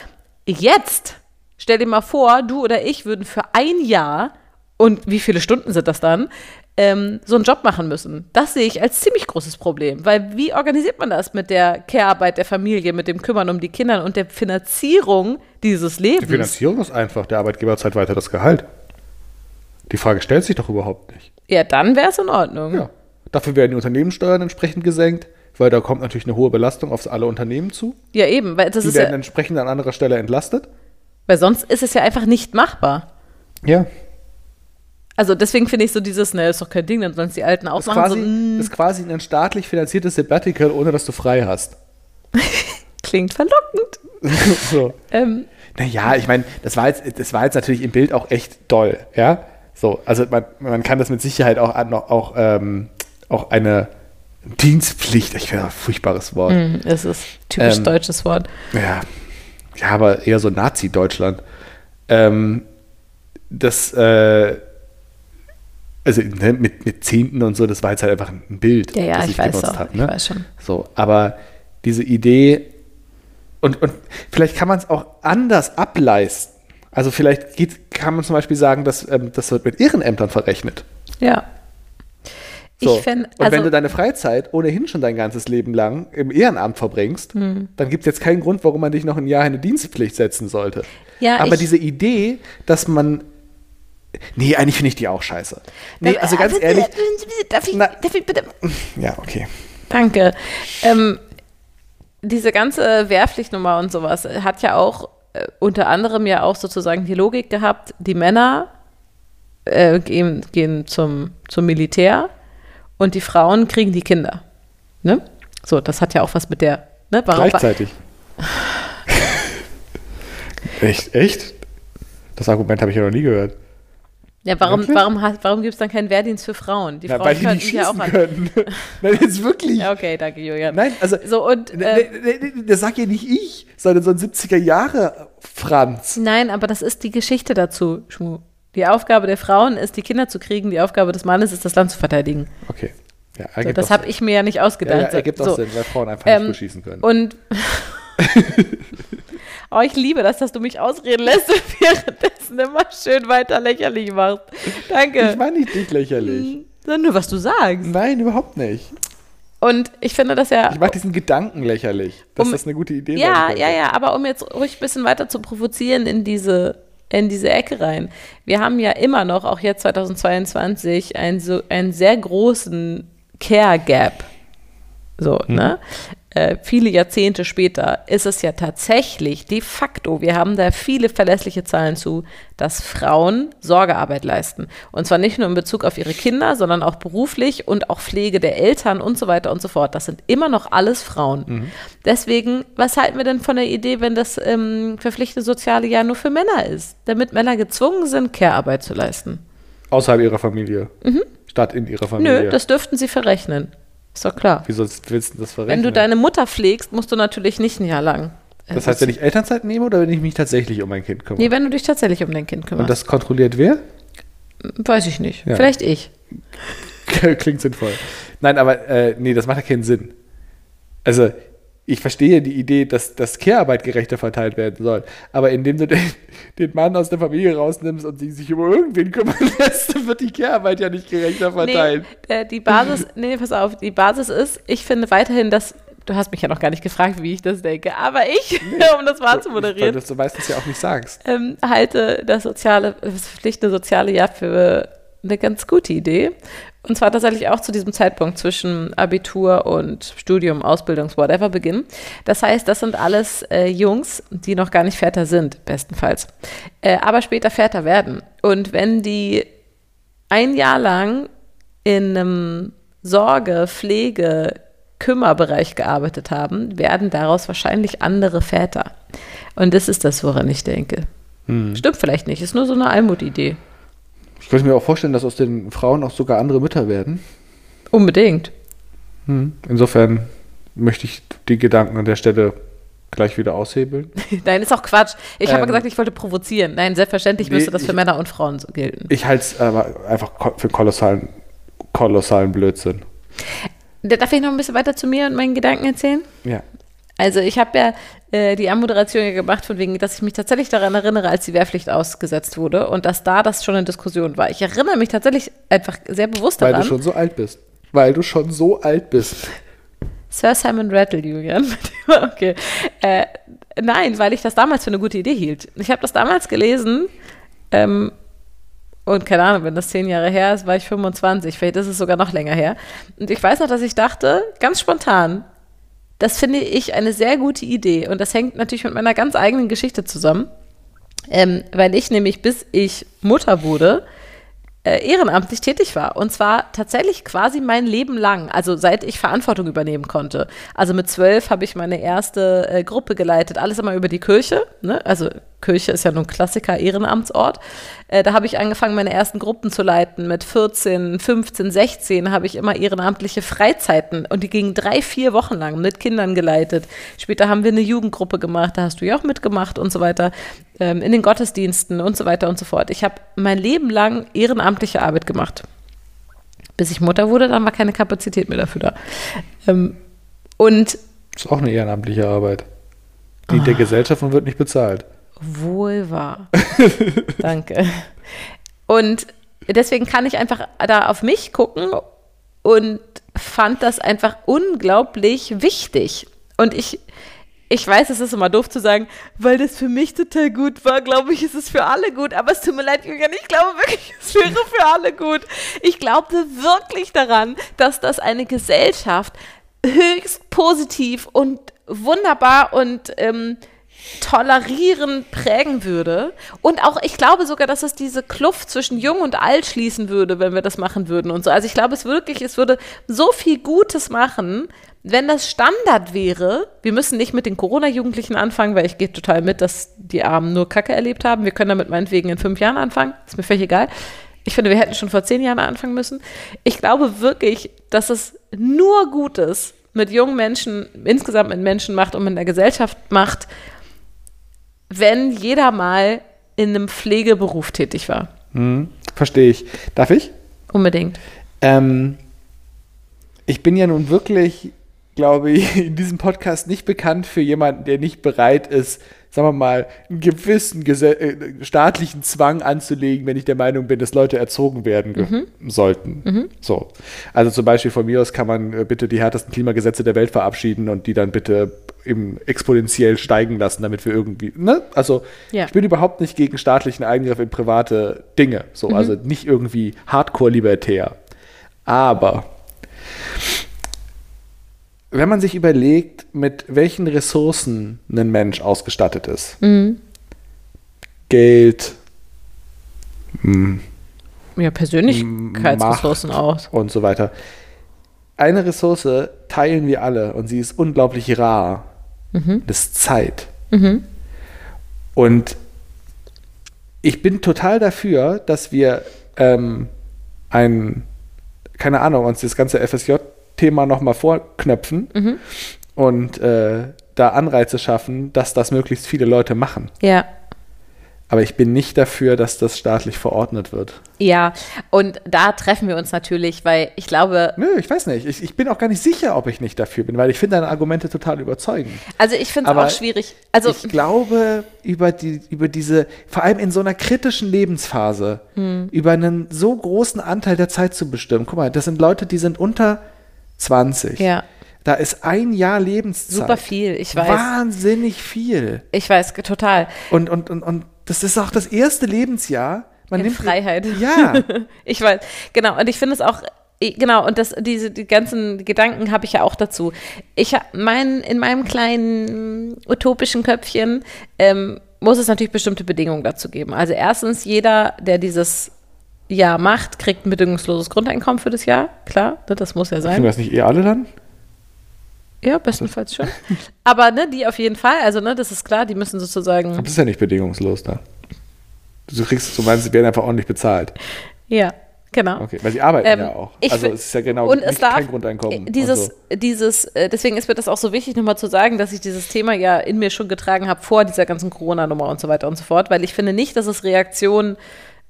Jetzt stell dir mal vor, du oder ich würden für ein Jahr und wie viele Stunden sind das dann, ähm, so einen Job machen müssen. Das sehe ich als ziemlich großes Problem, weil wie organisiert man das mit der Care-Arbeit der Familie, mit dem Kümmern um die Kinder und der Finanzierung dieses Die Lebens? Finanzierung ist einfach, der Arbeitgeber zahlt weiter das Gehalt. Die Frage stellt sich doch überhaupt nicht. Ja, dann wäre es in Ordnung. Ja. Dafür werden die Unternehmenssteuern entsprechend gesenkt, weil da kommt natürlich eine hohe Belastung auf alle Unternehmen zu. Ja, eben, weil das Die ist werden ja, entsprechend an anderer Stelle entlastet. weil sonst ist es ja einfach nicht machbar. Ja. Also deswegen finde ich so dieses, ne, ist doch kein Ding, dann sollen es die Alten auch Ist machen. quasi, so, mm, ist quasi ein staatlich finanziertes Sabbatical, ohne dass du frei hast. *laughs* Klingt verlockend. *laughs* so. Ähm, Naja, ich meine, das war jetzt, das war jetzt natürlich im Bild auch echt doll, ja. So, also man, man kann das mit Sicherheit auch an- auch, auch, ähm, auch eine Dienstpflicht, ich finde ein furchtbares Wort. mm, es ist typisch Ähm, deutsches Wort. Ja. Ja, aber eher so Nazi-Deutschland. Ähm, das, äh, also ne, mit, mit Zehnten und so, das war jetzt halt einfach ein Bild, Ja, ja, das ich, weiß benutzt auch. hab, Ich ne? weiß schon. So, aber diese Idee, und, und vielleicht kann man es auch anders ableisten. Also vielleicht geht, kann man zum Beispiel sagen, dass ähm, das wird mit Ehrenämtern verrechnet. Ja. So. Ich fände, und wenn also, du deine Freizeit ohnehin schon dein ganzes Leben lang im Ehrenamt verbringst, Hm. dann gibt es jetzt keinen Grund, warum man dich noch ein Jahr in eine Dienstpflicht setzen sollte. Ja, Aber ich- diese Idee, dass man. Nee, eigentlich finde ich die auch scheiße. Nee, also ganz ehrlich. Darf ich, Na- darf ich bitte? Ja, okay. Danke. Ähm, diese ganze Wehrpflichtnummer und sowas hat ja auch äh, unter anderem ja auch sozusagen die Logik gehabt, die Männer äh, gehen, gehen zum, zum Militär und die Frauen kriegen die Kinder. Ne? So, das hat ja auch was mit der. Ne? Warum, Gleichzeitig. *laughs* echt? Echt? Das Argument habe ich ja noch nie gehört. Ja, warum, Wirklich? warum, warum gibt es dann keinen Wehrdienst für Frauen? Die Na, Frauen weil die nicht ja auch an. können. *laughs* Nein, jetzt wirklich. Ja, okay, danke, Julian. Nein, also. So, und. Ne, Äh, ne, ne, das sag ja nicht ich, sondern so ein 70er Jahre Franz. Nein, aber das ist die Geschichte dazu, Schmu. Die Aufgabe der Frauen ist, die Kinder zu kriegen. Die Aufgabe des Mannes ist, das Land zu verteidigen. Okay. Ja, So, ergibt das auch habe ich mir ja nicht Ja, ausgedacht. ja, ergibt auch so. Sinn, weil Frauen einfach Ähm, nicht gut schießen können. Und *laughs* oh, ich liebe das, dass du mich ausreden lässt und *laughs* währenddessen immer schön weiter lächerlich machst. Danke. ich meine nicht dich lächerlich. Sondern nur, was du sagst. Nein, überhaupt nicht. Und ich finde das ja. Ich mache diesen Gedanken lächerlich, dass Um- das eine gute Idee Ja, könnte. ja, ja, aber um jetzt ruhig ein bisschen weiter zu provozieren in diese, in diese Ecke rein. Wir haben ja immer noch, auch jetzt 2022, einen, so, einen sehr großen Care Gap. So, ne? Äh, viele Jahrzehnte später ist es ja tatsächlich de facto, wir haben da viele verlässliche Zahlen zu, dass Frauen Sorgearbeit leisten. Und zwar nicht nur in Bezug auf ihre Kinder, sondern auch beruflich und auch Pflege der Eltern und so weiter und so fort. Das sind immer noch alles Frauen. Deswegen, was halten wir denn von der Idee, wenn das ähm, verpflichtete soziale Jahr nur für Männer ist? Damit Männer gezwungen sind, Care-Arbeit zu leisten. Außerhalb ihrer Familie. Statt in ihrer Familie. Mhm. Nö, das dürften sie verrechnen. Ist doch klar. Wie sonst willst du das verrechnen? Wenn du deine Mutter pflegst, musst du natürlich nicht ein Jahr lang. äh, das heißt, wenn ich Elternzeit nehme oder wenn ich mich tatsächlich um mein Kind kümmere? Nee, wenn du dich tatsächlich um dein Kind Und kümmerst. das kontrolliert wer? Weiß ich nicht. Ja. Vielleicht ich. *laughs* Klingt sinnvoll. Nein, aber äh, nee, das macht ja keinen Sinn. Also, ich verstehe die Idee, dass, dass Care-Arbeit gerechter verteilt werden soll. Aber indem du den, den Mann aus der Familie rausnimmst und sie sich um irgendwen kümmern lässt, wird die Care-Arbeit ja nicht gerechter verteilt. Nee, äh, die Basis, nee, pass auf, die Basis ist, ich finde weiterhin, dass, du hast mich ja noch gar nicht gefragt, wie ich das denke, aber ich, *laughs* um das mal zu Weil moderieren, du das meistens ja auch nicht sagst. ähm, halte das soziale, das verpflichtende soziale Jahr für eine ganz gute Idee. Und zwar tatsächlich auch zu diesem Zeitpunkt zwischen Abitur und Studium, Ausbildungs, whatever Beginn. Das heißt, das sind alles äh, Jungs, die noch gar nicht Väter sind, bestenfalls. Äh, aber später Väter werden. Und wenn die ein Jahr lang in einem Sorge-, Pflege-, Kümmerbereich gearbeitet haben, werden daraus wahrscheinlich andere Väter. Und das ist das, woran ich denke. Stimmt vielleicht nicht, ist nur so eine Almut-Idee. Ich könnte mir auch vorstellen, dass aus den Frauen auch sogar andere Mütter werden. Unbedingt. Insofern möchte ich die Gedanken an der Stelle gleich wieder aushebeln. *laughs* Nein, ist auch Quatsch. Ich habe Ähm, gesagt, ich wollte provozieren. Nein, selbstverständlich nee, müsste das für ich- Männer und Frauen so gelten. Ich halte es aber einfach für kolossalen, kolossalen Blödsinn. Darf ich noch ein bisschen weiter zu mir und meinen Gedanken erzählen? Ja. Also ich habe ja äh, die Anmoderation ja gemacht, von wegen, dass ich mich tatsächlich daran erinnere, als die Wehrpflicht ausgesetzt wurde und dass da das schon eine Diskussion war. Ich erinnere mich tatsächlich einfach sehr bewusst Weil daran. du schon so alt bist. Weil du schon so alt bist. Sir Simon Rattle, Julian. *laughs* okay. Äh, nein, weil ich das damals für eine gute Idee hielt. Ich habe das damals gelesen ähm, und keine Ahnung, wenn das zehn Jahre her ist, war ich 25. Vielleicht ist es sogar noch länger her. Und ich weiß noch, dass ich dachte, ganz spontan, das finde ich eine sehr gute Idee. Und das hängt natürlich mit meiner ganz eigenen Geschichte zusammen. Ähm, weil ich nämlich, bis ich Mutter wurde, äh, ehrenamtlich tätig war. Und zwar tatsächlich quasi mein Leben lang, also seit ich Verantwortung übernehmen konnte. Also mit zwölf habe ich meine erste äh, Gruppe geleitet, alles immer über die Kirche. Ne? Also Kirche ist ja nun Klassiker, Ehrenamtsort. Äh, da habe ich angefangen, meine ersten Gruppen zu leiten. Mit 14, 15, 16 habe ich immer ehrenamtliche Freizeiten und die gingen drei, vier Wochen lang mit Kindern geleitet. Später haben wir eine Jugendgruppe gemacht, da hast du ja auch mitgemacht und so weiter, ähm, in den Gottesdiensten und so weiter und so fort. Ich habe mein Leben lang ehrenamtliche Arbeit gemacht. Bis ich Mutter wurde, dann war keine Kapazität mehr dafür da. Ähm, und das ist auch eine ehrenamtliche Arbeit. Die oh. der Gesellschaft und wird nicht bezahlt. Wohl wahr. *laughs* Danke. Und deswegen kann ich einfach da auf mich gucken und fand das einfach unglaublich wichtig. Und ich, ich weiß, es ist immer doof zu sagen, weil das für mich total gut war, glaube ich, ist es für alle gut. Aber es tut mir leid, Julian, ich glaube wirklich, *laughs* es wäre für alle gut. Ich glaube wirklich daran, dass das eine Gesellschaft höchst positiv und wunderbar und ähm, tolerieren prägen würde. Und auch, ich glaube sogar, dass es diese Kluft zwischen Jung und Alt schließen würde, wenn wir das machen würden und so. Also ich glaube es wirklich, es würde so viel Gutes machen, wenn das Standard wäre. Wir müssen nicht mit den Corona-Jugendlichen anfangen, weil ich gehe total mit, dass die Armen nur Kacke erlebt haben. Wir können damit meinetwegen in fünf Jahren anfangen. Ist mir völlig egal. Ich finde, wir hätten schon vor zehn Jahren anfangen müssen. Ich glaube wirklich, dass es nur Gutes mit jungen Menschen, insgesamt mit Menschen macht und mit der Gesellschaft macht, wenn jeder mal in einem Pflegeberuf tätig war. Hm, verstehe ich. Darf ich? Unbedingt. Ähm, ich bin ja nun wirklich, glaube ich, in diesem Podcast nicht bekannt für jemanden, der nicht bereit ist, sagen wir mal, einen gewissen äh, staatlichen Zwang anzulegen, wenn ich der Meinung bin, dass Leute erzogen werden mhm. sollten. Mhm. So. Also zum Beispiel von mir aus kann man äh, bitte die härtesten Klimagesetze der Welt verabschieden und die dann bitte eben exponentiell steigen lassen, damit wir irgendwie, ne? Also ja. ich bin überhaupt nicht gegen staatlichen Eingriff in private Dinge, so, mhm. also nicht irgendwie hardcore-libertär. Aber wenn man sich überlegt, mit welchen Ressourcen ein Mensch ausgestattet ist, mhm. Geld, mh, ja, Persönlichkeitsressourcen auch. Und so weiter. Eine Ressource teilen wir alle und sie ist unglaublich rar. Mhm. Das ist Zeit. Mhm. Und ich bin total dafür, dass wir ähm, ein, keine Ahnung, uns das ganze FSJ-Thema nochmal vorknöpfen mhm. und äh, da Anreize schaffen, dass das möglichst viele Leute machen. Ja. Aber ich bin nicht dafür, dass das staatlich verordnet wird. Ja, und da treffen wir uns natürlich, weil ich glaube. Nö, ich weiß nicht. Ich, ich bin auch gar nicht sicher, ob ich nicht dafür bin, weil ich finde deine Argumente total überzeugend. Also ich finde es auch schwierig. Also ich glaube, über, die, über diese, vor allem in so einer kritischen Lebensphase, hm. über einen so großen Anteil der Zeit zu bestimmen. Guck mal, das sind Leute, die sind unter 20. Ja. Da ist ein Jahr Lebenszeit. Super viel, ich weiß. Wahnsinnig viel. Ich weiß, total. Und, und, und, und das ist auch das erste Lebensjahr. Man In nimmt Freiheit. Ja. *laughs* ich weiß, genau. Und ich finde es auch genau, und das, diese, die ganzen Gedanken habe ich ja auch dazu. Ich mein, in meinem kleinen utopischen Köpfchen ähm, muss es natürlich bestimmte Bedingungen dazu geben. Also erstens, jeder, der dieses Jahr macht, kriegt ein bedingungsloses Grundeinkommen für das Jahr. Klar, ne, das muss ja sein. Sind das nicht eh alle dann? Ja, bestenfalls schon. *laughs* Aber ne, die auf jeden Fall, also ne, das ist klar, die müssen sozusagen. Aber das ist ja nicht bedingungslos da. Du kriegst, du meinst, sie werden einfach ordentlich bezahlt. Ja, genau. Okay, weil sie arbeiten ähm, ja auch. Also es ist ja genau und es darf, kein Grundeinkommen. Dieses, so. dieses, äh, deswegen ist mir das auch so wichtig, nochmal zu sagen, dass ich dieses Thema ja in mir schon getragen habe vor dieser ganzen Corona-Nummer und so weiter und so fort, weil ich finde nicht, dass es Reaktion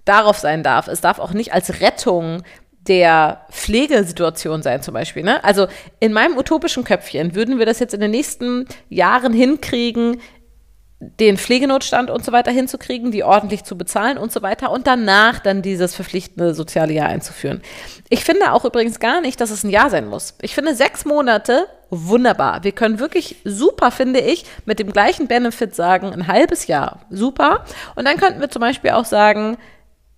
darauf sein darf. Es darf auch nicht als Rettung der Pflegesituation sein zum Beispiel. Ne? Also in meinem utopischen Köpfchen würden wir das jetzt in den nächsten Jahren hinkriegen, den Pflegenotstand und so weiter hinzukriegen, die ordentlich zu bezahlen und so weiter und danach dann dieses verpflichtende soziale Jahr einzuführen. Ich finde auch übrigens gar nicht, dass es ein Jahr sein muss. Ich finde sechs Monate wunderbar. Wir können wirklich super, finde ich, mit dem gleichen Benefit sagen, ein halbes Jahr super. Und dann könnten wir zum Beispiel auch sagen,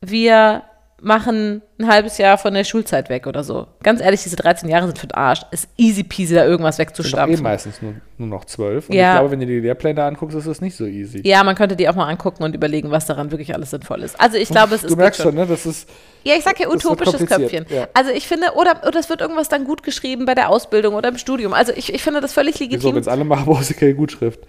wir machen ein halbes Jahr von der Schulzeit weg oder so. Ganz ehrlich, diese 13 Jahre sind für den Arsch. Ist easy peasy, da irgendwas doch eh meistens nur, nur noch zwölf. Und Ja. ich glaube, wenn du die Lehrpläne anguckst, ist das nicht so easy. Ja, man könnte die auch mal angucken und überlegen, was daran wirklich alles sinnvoll ist. Also ich glaube, es ist du merkst schon, ne? Das ist, Ja, ich sag ja utopisches Köpfchen. ja. Also ich finde, oder, oder es wird irgendwas dann gut geschrieben bei der Ausbildung oder im Studium. Also ich, ich finde das völlig wieso, legitim. wenn es alle machen, brauchst du keine Gutschrift.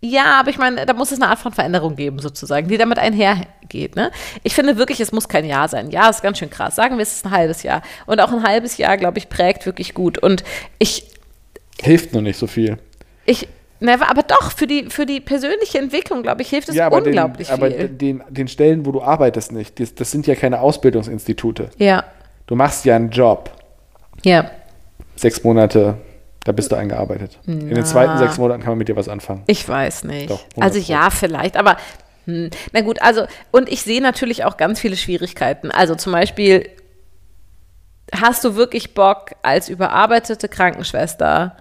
Ja, aber ich meine, da muss es eine Art von Veränderung geben, sozusagen, die damit einhergeht. Ne? Ich finde wirklich, es muss kein Jahr sein. Ja, ist ganz schön krass. Sagen wir, es ist ein halbes Jahr. Und auch ein halbes Jahr, glaube ich, prägt wirklich gut. Und ich, Hilft nur nicht so viel. ich, na, aber doch, für die, für die persönliche Entwicklung, glaube ich, hilft es ja, aber, den, unglaublich aber viel. den, den Stellen, wo du arbeitest nicht, das, das sind ja keine Ausbildungsinstitute. Ja, Du machst ja einen Job. ja. Sechs Monate, da bist du eingearbeitet. In den zweiten sechs Monaten kann man mit dir was anfangen. Ich weiß nicht. Doch, 100 also ja, vielleicht, aber hm, na gut, also und ich sehe natürlich auch ganz viele Schwierigkeiten. Also zum Beispiel, hast du wirklich Bock, als überarbeitete Krankenschwester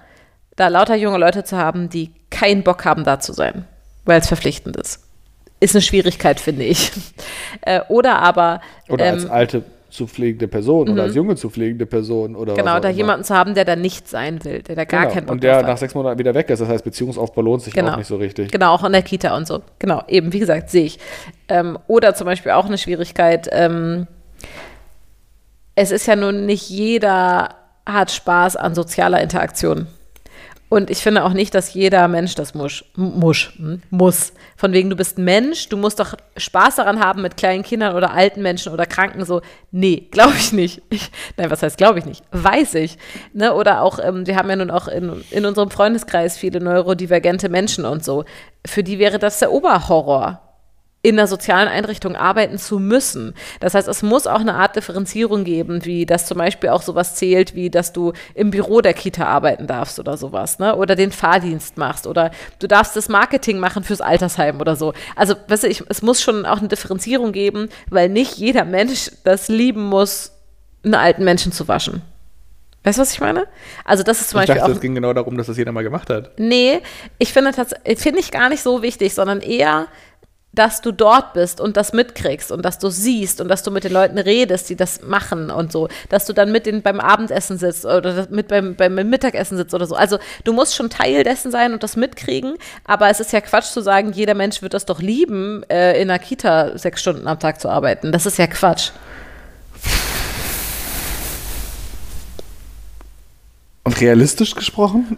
da lauter junge Leute zu haben, die keinen Bock haben, da zu sein, weil es verpflichtend ist? Ist eine Schwierigkeit, finde ich. *laughs* Äh, oder aber Oder ähm, als alte zu pflegende Person oder als junge zu pflegende Person oder genau, da jemanden zu haben, der da nicht sein will, der da gar genau. keinen Bock Und der nach sechs Monaten wieder weg ist. Das heißt, Beziehungsaufbau lohnt sich Genau. auch nicht so richtig. Genau, auch in der Kita und so. Genau, eben, wie gesagt, sehe ich. Ähm, oder zum Beispiel auch eine Schwierigkeit, ähm, es ist ja nun nicht jeder hat Spaß an sozialer Interaktion. Und ich finde auch nicht, dass jeder Mensch das muss. Muss. hm, muss. Von wegen, du bist Mensch, du musst doch Spaß daran haben mit kleinen Kindern oder alten Menschen oder Kranken. So, nee, glaube ich nicht. Ich, nein, was heißt glaube ich nicht? Weiß ich. Ne? Oder auch, ähm, wir haben ja nun auch in, in unserem Freundeskreis viele neurodivergente Menschen und so. Für die wäre das der Oberhorror in einer sozialen Einrichtung arbeiten zu müssen. Das heißt, es muss auch eine Art Differenzierung geben, wie das zum Beispiel auch sowas zählt, wie dass du im Büro der Kita arbeiten darfst oder sowas, ne? Oder den Fahrdienst machst oder du darfst das Marketing machen fürs Altersheim oder so. Also, weißt du, ich, es muss schon auch eine Differenzierung geben, weil nicht jeder Mensch das lieben muss, einen alten Menschen zu waschen. Weißt du, was ich meine? Also, das ist zum Ich Beispiel dachte, auch. es ging genau darum, dass das jeder mal gemacht hat. Nee, ich finde das finde ich gar nicht so wichtig, sondern eher, dass du dort bist und das mitkriegst und dass du siehst und dass du mit den Leuten redest, die das machen und so, dass du dann mit denen beim Abendessen sitzt oder mit beim, beim Mittagessen sitzt oder so. Also du musst schon Teil dessen sein und das mitkriegen, aber es ist ja Quatsch zu sagen, jeder Mensch wird das doch lieben, äh, in einer Kita sechs Stunden am Tag zu arbeiten. Das ist ja Quatsch. Und realistisch gesprochen,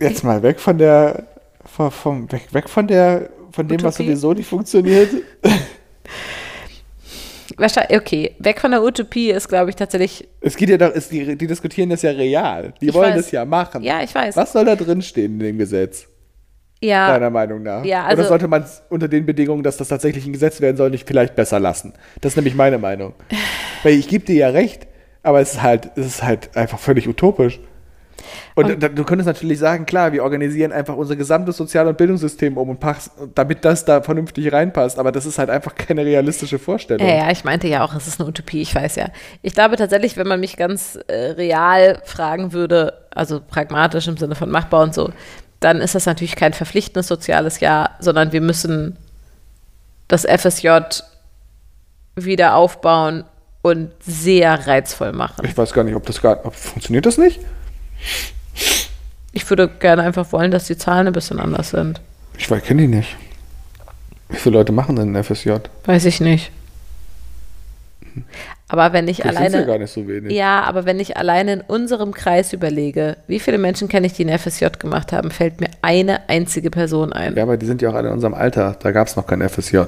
jetzt mal weg von der, vom, weg, weg von der, von dem, was Utopie? sowieso nicht funktioniert. *laughs* Okay, weg von der Utopie ist, glaube ich, tatsächlich, Es geht ja doch, es, die, die diskutieren das ja real. Die Ich wollen weiß. das ja machen. ja, ich weiß. Was soll da drin stehen in dem Gesetz, Ja, deiner Meinung nach? Ja, also- Oder sollte man es unter den Bedingungen, dass das tatsächlich ein Gesetz werden soll, nicht vielleicht besser lassen? Das ist nämlich meine Meinung. *sighs* Weil ich gebe dir ja recht, aber es ist halt, es ist halt einfach völlig utopisch. Und, Und- da- du könntest natürlich sagen, klar, wir organisieren einfach unser gesamtes Sozial- und Bildungssystem um und pass, damit das da vernünftig reinpasst. Aber das ist halt einfach keine realistische Vorstellung. Ja, ja, ich meinte ja auch, es ist eine Utopie, ich weiß ja. Ich glaube tatsächlich, wenn man mich ganz äh, real fragen würde, also pragmatisch im Sinne von machbar und so, dann ist das natürlich kein verpflichtendes soziales Jahr, sondern wir müssen das FSJ wieder aufbauen und sehr reizvoll machen. Ich weiß gar nicht, ob das gar, ob, funktioniert das nicht? Ich würde gerne einfach wollen, dass die Zahlen ein bisschen anders sind. Ich kenne die nicht. Wie viele Leute machen denn ein FSJ? Weiß ich nicht. Aber wenn ich Das sind ja alleine. gar nicht so wenig. Ja, aber wenn ich alleine in unserem Kreis überlege, wie viele Menschen kenne ich, die ein FSJ gemacht haben, fällt mir eine einzige Person ein. Ja, aber die sind ja auch alle in unserem Alter. Da gab es noch kein FSJ.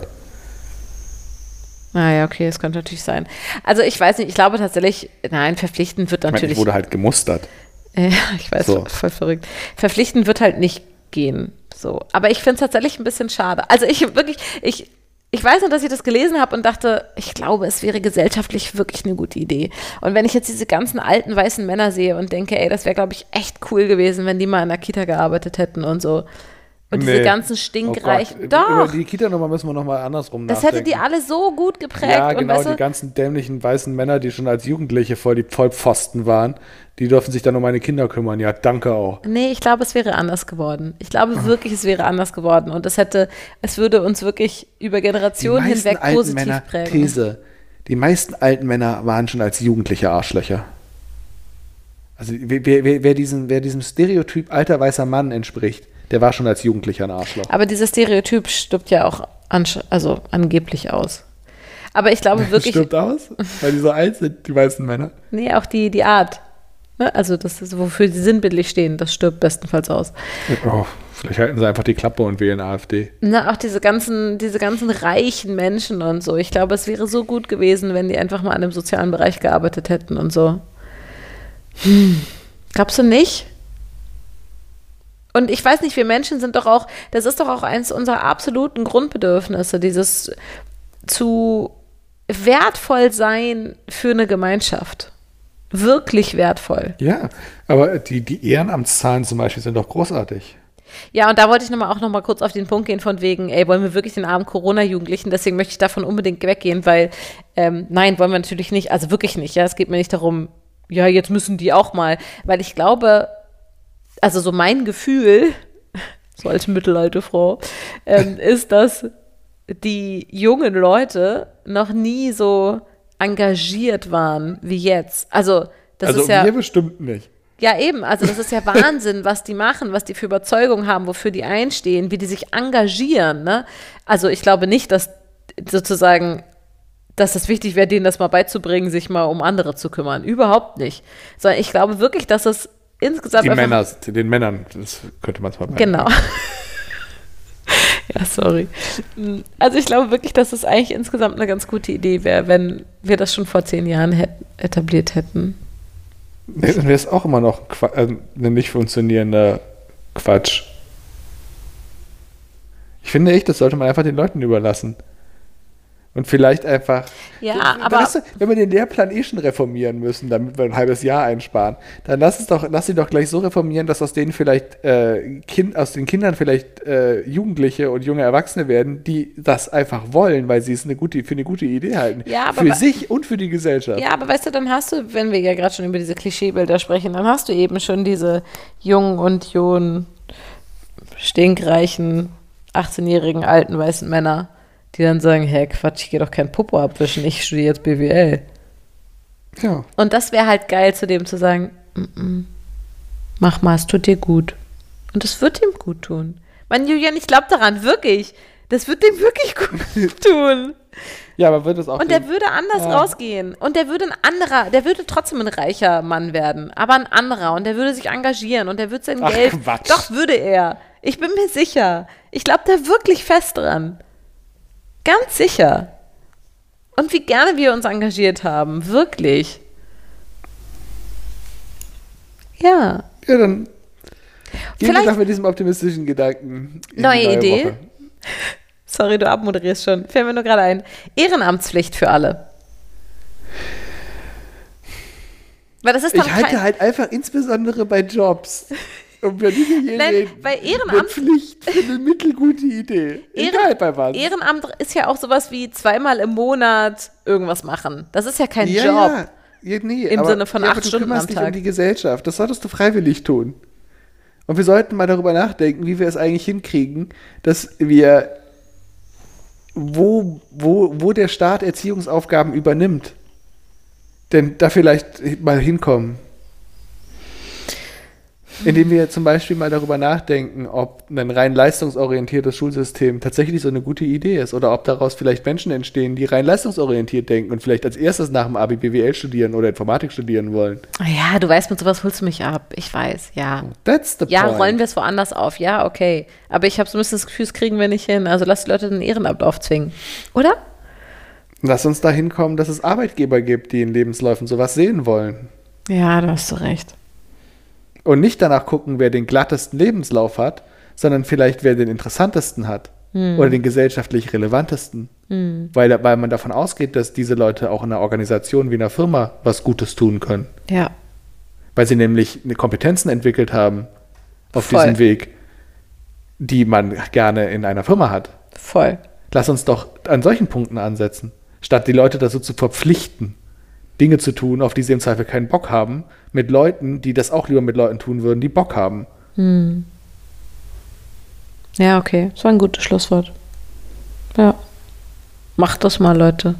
Ah ja, okay, das könnte natürlich sein. Also ich weiß nicht, ich glaube tatsächlich, nein, verpflichtend wird Ich meine, ich natürlich. wurde halt gemustert. *laughs* Ja, ich weiß, So. voll verrückt. Verpflichtend wird halt nicht gehen. So. Aber ich finde es tatsächlich ein bisschen schade. Also ich wirklich, ich, ich weiß nur, dass ich das gelesen habe und dachte, ich glaube, es wäre gesellschaftlich wirklich eine gute Idee. Und wenn ich jetzt diese ganzen alten weißen Männer sehe und denke, ey, das wäre, glaube ich, echt cool gewesen, wenn die mal in der Kita gearbeitet hätten und so. Und diese Nee. ganzen Oh stinkreichen. Gott. Doch, Über die Kita-Nummer müssen wir nochmal andersrum das nachdenken. hätte die alle so gut geprägt. Ja, und genau, weißt du, die ganzen dämlichen weißen Männer, die schon als Jugendliche voll die Vollpfosten waren, die dürfen sich dann um meine Kinder kümmern. Ja, danke auch. Nee, ich glaube, es wäre anders geworden. Ich glaube wirklich, es wäre anders geworden. Und es hätte, es würde uns wirklich über Generationen hinweg alten positiv Männer, prägen. These, die meisten alten Männer waren schon als Jugendliche Arschlöcher. Also wer, wer, wer, diesen, wer diesem Stereotyp alter weißer Mann entspricht, der war schon als Jugendlicher ein Arschloch. Aber dieses Stereotyp stirbt ja auch also angeblich aus. Aber ich glaube *laughs* wirklich. stirbt aus? Weil die so alt sind, die weißen Männer. Nee, auch die, die Art. Ne? Also das ist, wofür sie sinnbildlich stehen, das stirbt bestenfalls aus. Oh, vielleicht halten sie einfach die Klappe und wählen AfD. Na, auch diese ganzen, diese ganzen reichen Menschen und so. Ich glaube, es wäre so gut gewesen, wenn die einfach mal an dem sozialen Bereich gearbeitet hätten und so. Hm. Glaubst du nicht? Und ich weiß nicht, wir Menschen sind doch auch, das ist doch auch eines unserer absoluten Grundbedürfnisse, dieses zu wertvoll sein für eine Gemeinschaft. Wirklich wertvoll. Ja, aber die, die Ehrenamtszahlen zum Beispiel sind doch großartig. Ja, und da wollte ich noch mal auch noch mal kurz auf den Punkt gehen von wegen, ey, wollen wir wirklich den armen Corona-Jugendlichen, deswegen möchte ich davon unbedingt weggehen, weil ähm, nein, wollen wir natürlich nicht, also wirklich nicht, ja, es geht mir nicht darum, ja, jetzt müssen die auch mal, weil ich glaube, also so mein Gefühl, *laughs* so als mittelalte Frau, ähm, *laughs* ist, dass die jungen Leute noch nie so engagiert waren wie jetzt. Also, das also ist ja. wir bestimmt nicht. Ja, eben. Also, das ist ja *laughs* Wahnsinn, was die machen, was die für Überzeugung haben, wofür die einstehen, wie die sich engagieren. Ne? Also, ich glaube nicht, dass sozusagen dass es wichtig wäre, denen das mal beizubringen, sich mal um andere zu kümmern. Überhaupt nicht. Sondern ich glaube wirklich, dass es insgesamt. Die Männer, den Männern, das könnte man zwar Genau. *laughs* ja, sorry. Also ich glaube wirklich, dass es eigentlich insgesamt eine ganz gute Idee wäre, wenn wir das schon vor zehn Jahren etabliert hätten. Dann wäre es auch immer noch äh, ein nicht funktionierender Quatsch. Ich finde echt, das sollte man einfach den Leuten überlassen. Und vielleicht einfach. Ja, aber. Weißt du, wenn wir den Lehrplan eh schon reformieren müssen, damit wir ein halbes Jahr einsparen, dann lass es doch, lass sie doch gleich so reformieren, dass aus denen vielleicht äh, kind, aus den Kindern vielleicht äh, Jugendliche und junge Erwachsene werden, die das einfach wollen, weil sie es eine gute, für eine gute Idee halten. Ja, für sich und für die Gesellschaft. Ja, aber weißt du, dann hast du, wenn wir ja gerade schon über diese Klischeebilder sprechen, dann hast du eben schon diese jungen und jungen, stinkreichen, 18-jährigen alten weißen Männer die dann sagen, hä, Quatsch, ich gehe doch kein Popo abwischen, ich studiere jetzt BWL. Ja. Und das wäre halt geil, zu dem zu sagen, mm -mm, mach mal, es tut dir gut. Und es wird ihm gut tun. Mann, Julian, ich glaube daran, wirklich. Das wird dem wirklich gut *laughs* tun. Ja, aber wird es auch. Und der würde anders ja. rausgehen. Und der würde ein anderer, der würde trotzdem ein reicher Mann werden. Aber ein anderer. Und der würde sich engagieren. Und der würde sein Ach, Geld. Quatsch. Doch, würde er. Ich bin mir sicher. Ich glaube da wirklich fest dran. Ganz sicher. Und wie gerne wir uns engagiert haben. Wirklich. Ja. Ja, dann gehen wir doch mit diesem optimistischen Gedanken. neue, neue Idee. Woche. Sorry, du abmoderierst schon. Fällt mir nur gerade ein. Ehrenamtspflicht für alle. Weil das ist ich halte halt einfach insbesondere bei Jobs um ja nicht Nein, bei Ehrenamt. Pflicht für eine mittelgute Idee. Egal bei was. Ehrenamt ist ja auch sowas wie zweimal im Monat irgendwas machen. Das ist ja kein ja, Job. Ja. Ja, nee, Im aber, Sinne von ja, acht Stunden am Tag. Dich um die Gesellschaft. Das solltest du freiwillig tun. Und wir sollten mal darüber nachdenken, wie wir es eigentlich hinkriegen, dass wir, wo, wo, wo der Staat Erziehungsaufgaben übernimmt, denn da vielleicht mal hinkommen. Indem wir zum Beispiel mal darüber nachdenken, ob ein rein leistungsorientiertes Schulsystem tatsächlich so eine gute Idee ist oder ob daraus vielleicht Menschen entstehen, die rein leistungsorientiert denken und vielleicht als erstes nach dem Abi BWL studieren oder Informatik studieren wollen. Ja, du weißt, mit sowas holst du mich ab. Ich weiß, ja. That's the ja, point. rollen wir es woanders auf. Ja, okay. Aber ich habe so ein bisschen das Gefühl, das kriegen wir nicht hin. Also lass die Leute den Ehrenamt aufzwingen. Oder? Lass uns dahin kommen, dass es Arbeitgeber gibt, die in Lebensläufen sowas sehen wollen. Ja, da hast du recht. Und nicht danach gucken, wer den glattesten Lebenslauf hat, sondern vielleicht wer den interessantesten hat hm. oder den gesellschaftlich relevantesten. Hm. Weil, weil man davon ausgeht, dass diese Leute auch in einer Organisation wie einer Firma was Gutes tun können. Ja. Weil sie nämlich Kompetenzen entwickelt haben auf Voll. diesem Weg, die man gerne in einer Firma hat. Voll. Lass uns doch an solchen Punkten ansetzen, statt die Leute dazu zu verpflichten. Dinge zu tun, auf die sie im Zweifel keinen Bock haben, mit Leuten, die das auch lieber mit Leuten tun würden, die Bock haben. Hm. Ja, okay. Das war ein gutes Schlusswort. Ja. Macht das mal, Leute.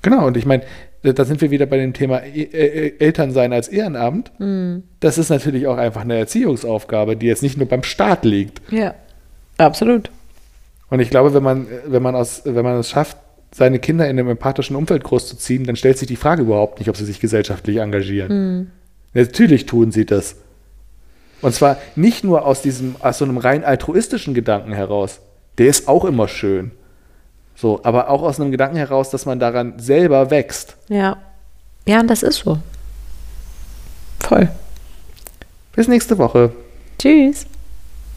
Genau, und ich meine, da sind wir wieder bei dem Thema e e Elternsein als Ehrenamt. Mhm. Das ist natürlich auch einfach eine Erziehungsaufgabe, die jetzt nicht nur beim Staat liegt. Ja, absolut. Und ich glaube, wenn man, wenn man, aus, wenn man es schafft, seine Kinder in einem empathischen Umfeld großzuziehen, dann stellt sich die Frage überhaupt nicht, ob sie sich gesellschaftlich engagieren. Mhm. Natürlich tun sie das. Und zwar nicht nur aus diesem, aus so einem rein altruistischen Gedanken heraus. Der ist auch immer schön. So, aber auch aus einem Gedanken heraus, dass man daran selber wächst. Ja. Ja, und das ist so. Voll. Bis nächste Woche. Tschüss.